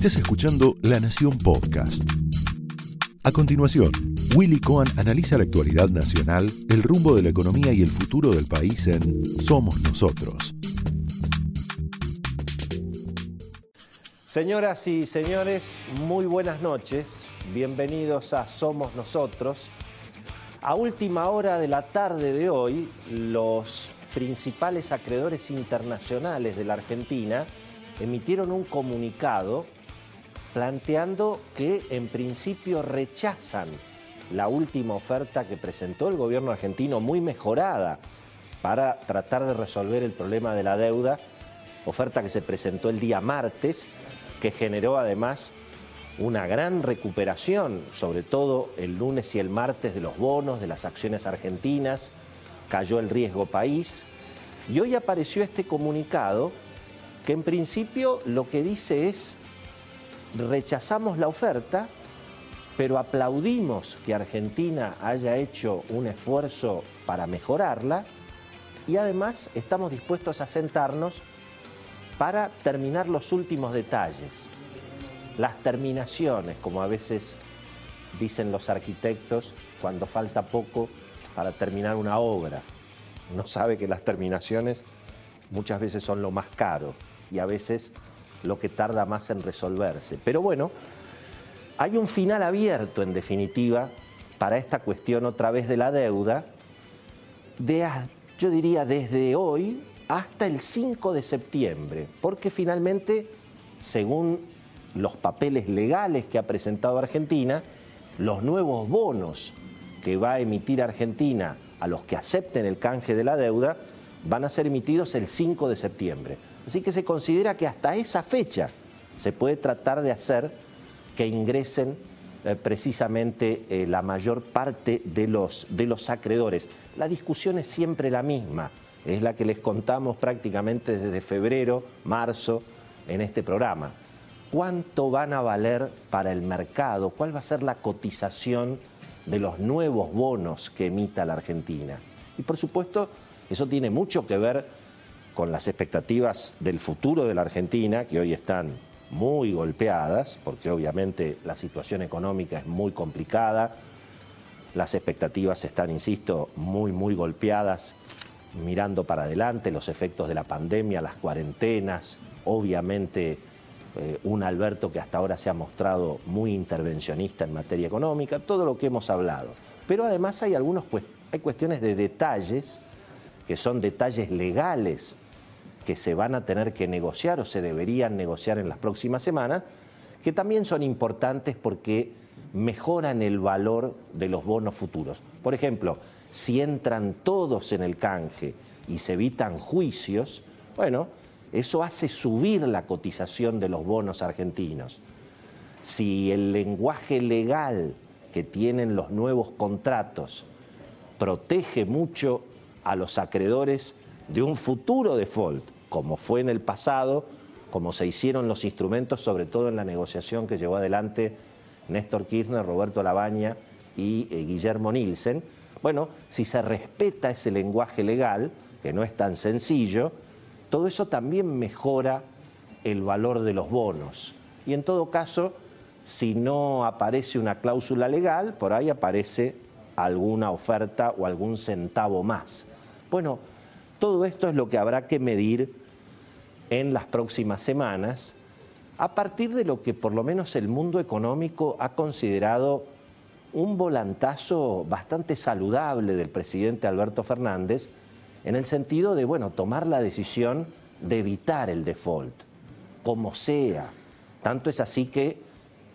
Estás escuchando La Nación Podcast. A continuación, Willy Cohen analiza la actualidad nacional, el rumbo de la economía y el futuro del país en Somos Nosotros. Señoras y señores, muy buenas noches. Bienvenidos a Somos Nosotros. A última hora de la tarde de hoy, los principales acreedores internacionales de la Argentina emitieron un comunicado planteando que en principio rechazan la última oferta que presentó el gobierno argentino, muy mejorada, para tratar de resolver el problema de la deuda, oferta que se presentó el día martes, que generó además una gran recuperación, sobre todo el lunes y el martes de los bonos, de las acciones argentinas, cayó el riesgo país, y hoy apareció este comunicado que en principio lo que dice es rechazamos la oferta, pero aplaudimos que Argentina haya hecho un esfuerzo para mejorarla y además estamos dispuestos a sentarnos para terminar los últimos detalles, las terminaciones, como a veces dicen los arquitectos cuando falta poco para terminar una obra. Uno sabe que las terminaciones muchas veces son lo más caro y a veces lo que tarda más en resolverse. Pero bueno, hay un final abierto en definitiva para esta cuestión otra vez de la deuda, de, yo diría desde hoy hasta el 5 de septiembre, porque finalmente, según los papeles legales que ha presentado Argentina, los nuevos bonos que va a emitir Argentina a los que acepten el canje de la deuda van a ser emitidos el 5 de septiembre. Así que se considera que hasta esa fecha se puede tratar de hacer que ingresen eh, precisamente eh, la mayor parte de los, de los acreedores. La discusión es siempre la misma, es la que les contamos prácticamente desde febrero, marzo, en este programa. ¿Cuánto van a valer para el mercado? ¿Cuál va a ser la cotización de los nuevos bonos que emita la Argentina? Y por supuesto, eso tiene mucho que ver con las expectativas del futuro de la Argentina, que hoy están muy golpeadas, porque obviamente la situación económica es muy complicada, las expectativas están, insisto, muy, muy golpeadas, mirando para adelante los efectos de la pandemia, las cuarentenas, obviamente eh, un Alberto que hasta ahora se ha mostrado muy intervencionista en materia económica, todo lo que hemos hablado. Pero además hay algunos hay cuestiones de detalles que son detalles legales que se van a tener que negociar o se deberían negociar en las próximas semanas, que también son importantes porque mejoran el valor de los bonos futuros. Por ejemplo, si entran todos en el canje y se evitan juicios, bueno, eso hace subir la cotización de los bonos argentinos. Si el lenguaje legal que tienen los nuevos contratos protege mucho a los acreedores de un futuro default, como fue en el pasado, como se hicieron los instrumentos, sobre todo en la negociación que llevó adelante Néstor Kirchner, Roberto Labaña y eh, Guillermo Nielsen. Bueno, si se respeta ese lenguaje legal, que no es tan sencillo, todo eso también mejora el valor de los bonos. Y en todo caso, si no aparece una cláusula legal, por ahí aparece alguna oferta o algún centavo más. Bueno, todo esto es lo que habrá que medir en las próximas semanas a partir de lo que por lo menos el mundo económico ha considerado un volantazo bastante saludable del presidente Alberto Fernández en el sentido de, bueno, tomar la decisión de evitar el default, como sea. Tanto es así que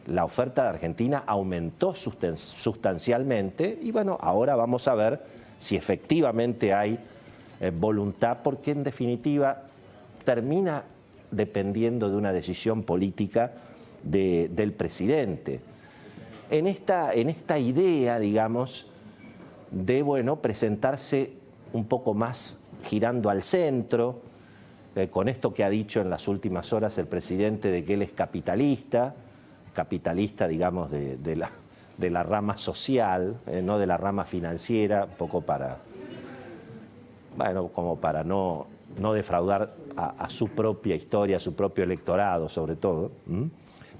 la oferta de Argentina aumentó sustancialmente y bueno, ahora vamos a ver si efectivamente hay eh, voluntad, porque en definitiva termina dependiendo de una decisión política del presidente. En esta, en esta idea, digamos, de bueno, presentarse un poco más girando al centro, eh, con esto que ha dicho en las últimas horas el presidente de que él es capitalista, capitalista, digamos, de, la, de la, rama social, eh, no de la rama financiera, poco para, bueno, como para no, no defraudar a, su propia historia, a su propio electorado sobre todo.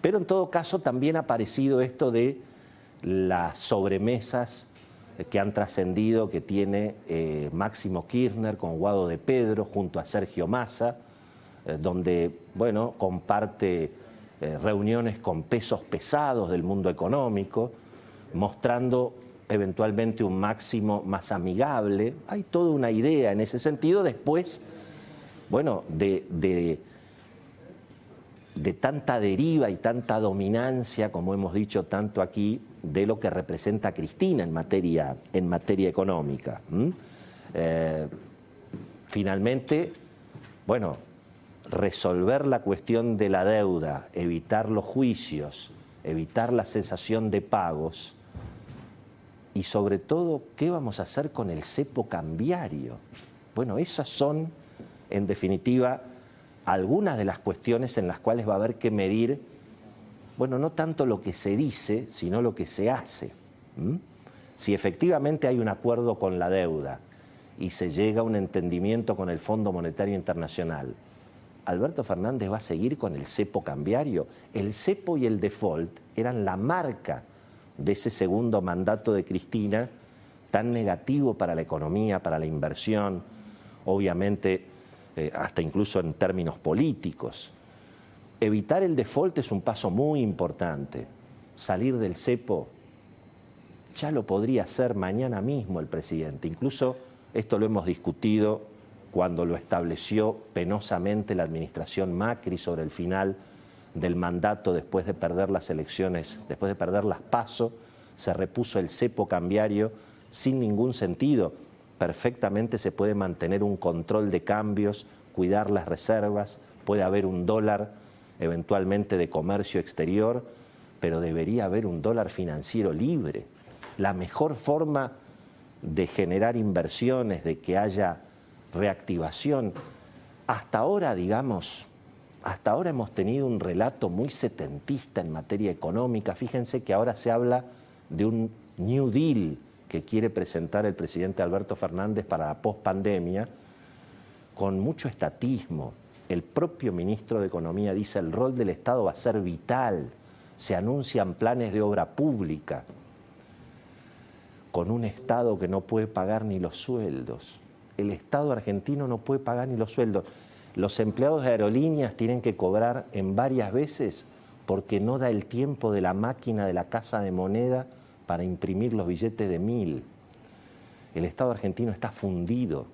Pero en todo caso también ha aparecido esto de las sobremesas que han trascendido que tiene eh, Máximo Kirchner con Guado de Pedro junto a Sergio Massa, eh, donde bueno, comparte eh, reuniones con pesos pesados del mundo económico, mostrando eventualmente un máximo más amigable. Hay toda una idea en ese sentido. Después, bueno, de, de, tanta deriva y tanta dominancia, como hemos dicho tanto aquí, de lo que representa Cristina en materia, en materia económica. Eh, finalmente, bueno, resolver la cuestión de la deuda, evitar los juicios, evitar la sensación de pagos y sobre todo, ¿qué vamos a hacer con el cepo cambiario? Bueno, esas son, en definitiva, algunas de las cuestiones en las cuales va a haber que medir bueno, no tanto lo que se dice, sino lo que se hace. Si efectivamente hay un acuerdo con la deuda y se llega a un entendimiento con el Fondo Monetario Internacional, Alberto Fernández va a seguir con el cepo cambiario. El cepo y el default eran la marca de ese segundo mandato de Cristina, tan negativo para la economía, para la inversión, obviamente eh, hasta incluso en términos políticos. Evitar el default es un paso muy importante. Salir del cepo ya lo podría hacer mañana mismo el presidente. Incluso esto lo hemos discutido cuando lo estableció penosamente la administración Macri sobre el final del mandato después de perder las elecciones, después de perder las PASO, se repuso el cepo cambiario sin ningún sentido. Perfectamente se puede mantener un control de cambios, cuidar las reservas, puede haber un dólar eventualmente de comercio exterior, pero debería haber un dólar financiero libre. La mejor forma de generar inversiones, de que haya reactivación. Hasta ahora, digamos, hasta ahora hemos tenido un relato muy setentista en materia económica. Fíjense que ahora se habla de un New Deal que quiere presentar el presidente Alberto Fernández para la pospandemia, con mucho estatismo, el propio ministro de Economía dice el rol del Estado va a ser vital, se anuncian planes de obra pública, con un Estado que no puede pagar ni los sueldos. El Estado argentino no puede pagar ni los sueldos. Los empleados de aerolíneas tienen que cobrar en varias veces porque no da el tiempo de la máquina de la casa de moneda para imprimir los billetes de mil. El Estado argentino está fundido.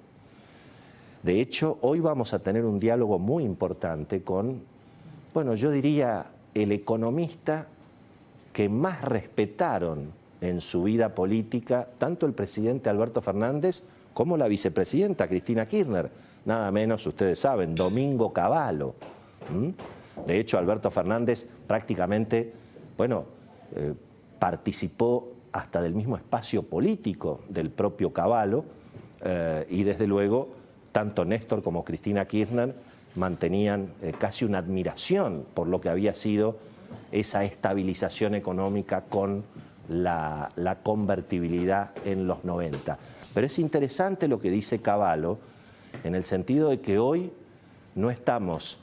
De hecho, hoy vamos a tener un diálogo muy importante con, bueno, yo diría, el economista que más respetaron en su vida política tanto el presidente Alberto Fernández como la vicepresidenta Cristina Kirchner, nada menos, ustedes saben, Domingo Cavallo. De hecho, Alberto Fernández prácticamente, bueno, eh, participó hasta del mismo espacio político del propio Cavallo eh, y desde luego tanto Néstor como Cristina Kirchner mantenían eh, casi una admiración por lo que había sido esa estabilización económica con la, convertibilidad en los 90. Pero es interesante lo que dice Cavallo en el sentido de que hoy no estamos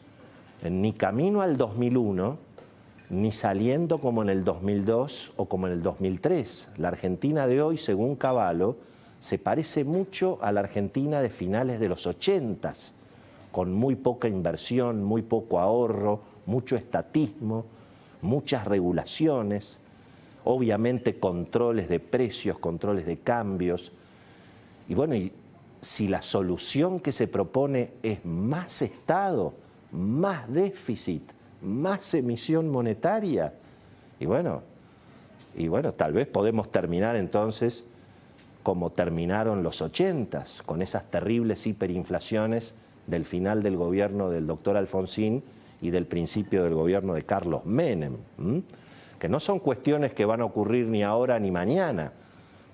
ni camino al 2001, ni saliendo como en el 2002 o como en el 2003. La Argentina de hoy, según Cavallo, se parece mucho a la Argentina de finales de los 80, con muy poca inversión, muy poco ahorro, mucho estatismo, muchas regulaciones, obviamente controles de precios, controles de cambios. Y bueno, si la solución que se propone es más Estado, más déficit, más emisión monetaria, y bueno, y bueno, tal vez podemos terminar entonces como terminaron los 80 con esas terribles hiperinflaciones del final del gobierno del doctor Alfonsín y del principio del gobierno de Carlos Menem, que no son cuestiones que van a ocurrir ni ahora ni mañana,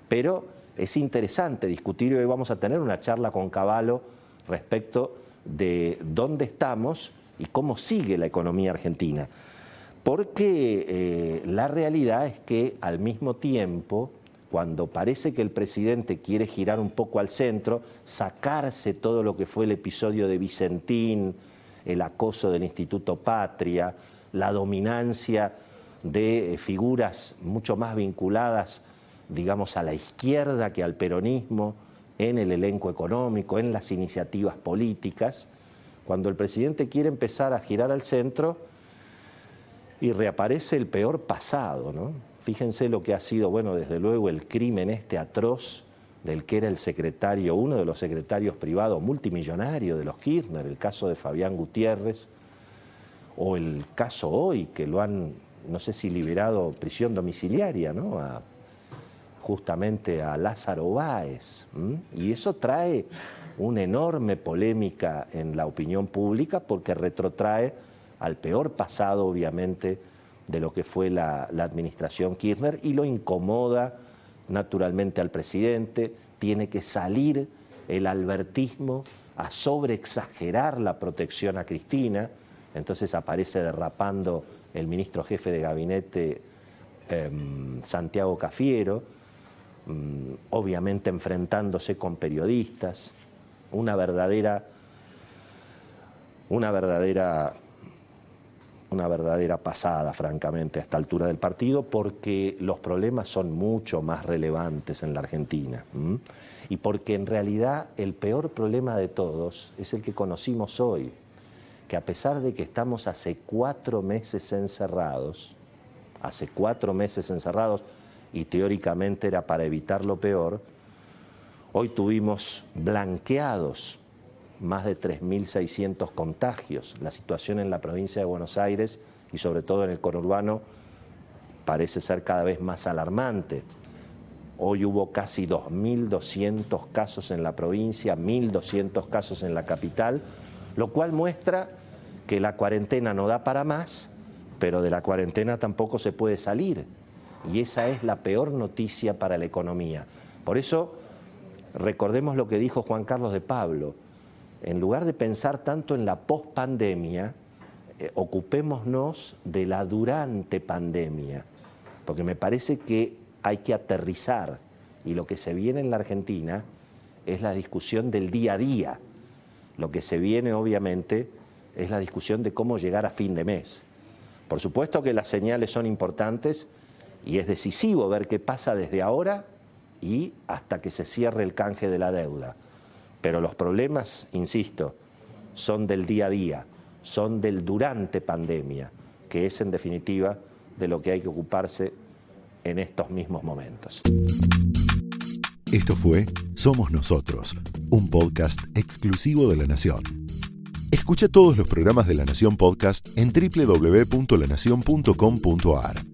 pero es interesante discutir y hoy vamos a tener una charla con Caballo respecto de dónde estamos y cómo sigue la economía argentina. Porque eh, la realidad es que al mismo tiempo cuando parece que el presidente quiere girar un poco al centro, sacarse todo lo que fue el episodio de Vicentín, el acoso del Instituto Patria, la dominancia de figuras mucho más vinculadas, digamos, a la izquierda que al peronismo en el elenco económico, en las iniciativas políticas, cuando el presidente quiere empezar a girar al centro y reaparece el peor pasado, ¿no? Fíjense lo que ha sido, bueno, desde luego el crimen este atroz del que era el secretario, uno de los secretarios privados multimillonario de los Kirchner, el caso de Fabián Gutiérrez, o el caso hoy, que lo han, no sé si liberado prisión domiciliaria, ¿no? justamente a Lázaro Báez. Y eso trae una enorme polémica en la opinión pública porque retrotrae al peor pasado, obviamente, de lo que fue la, administración Kirchner y lo incomoda naturalmente al presidente, tiene que salir el albertismo a sobreexagerar la protección a Cristina, entonces aparece derrapando el ministro jefe de gabinete em, Santiago Cafiero, mm, obviamente enfrentándose con periodistas, una verdadera, una verdadera una verdadera pasada, francamente, a esta altura del partido, porque los problemas son mucho más relevantes en la Argentina. Y porque en realidad el peor problema de todos es el que conocimos hoy, que a pesar de que estamos hace cuatro meses encerrados, hace cuatro meses encerrados, y teóricamente era para evitar lo peor, hoy tuvimos blanqueados más de 3.600 contagios. La situación en la provincia de Buenos Aires y sobre todo en el conurbano parece ser cada vez más alarmante. Hoy hubo casi 2.200 casos en la provincia, 1.200 casos en la capital, lo cual muestra que la cuarentena no da para más, pero de la cuarentena tampoco se puede salir. Y esa es la peor noticia para la economía. Por eso, recordemos lo que dijo Juan Carlos de Pablo, en lugar de pensar tanto en la pospandemia, eh, ocupémonos de la durante pandemia, porque me parece que hay que aterrizar y lo que se viene en la Argentina es la discusión del día a día. Lo que se viene obviamente es la discusión de cómo llegar a fin de mes. Por supuesto que las señales son importantes y es decisivo ver qué pasa desde ahora y hasta que se cierre el canje de la deuda. Pero los problemas, insisto, son del día a día, son del durante pandemia, que es en definitiva de lo que hay que ocuparse en estos mismos momentos. Esto fue Somos Nosotros, un podcast exclusivo de La Nación. Escucha todos los programas de La Nación Podcast en www.lanacion.com.ar.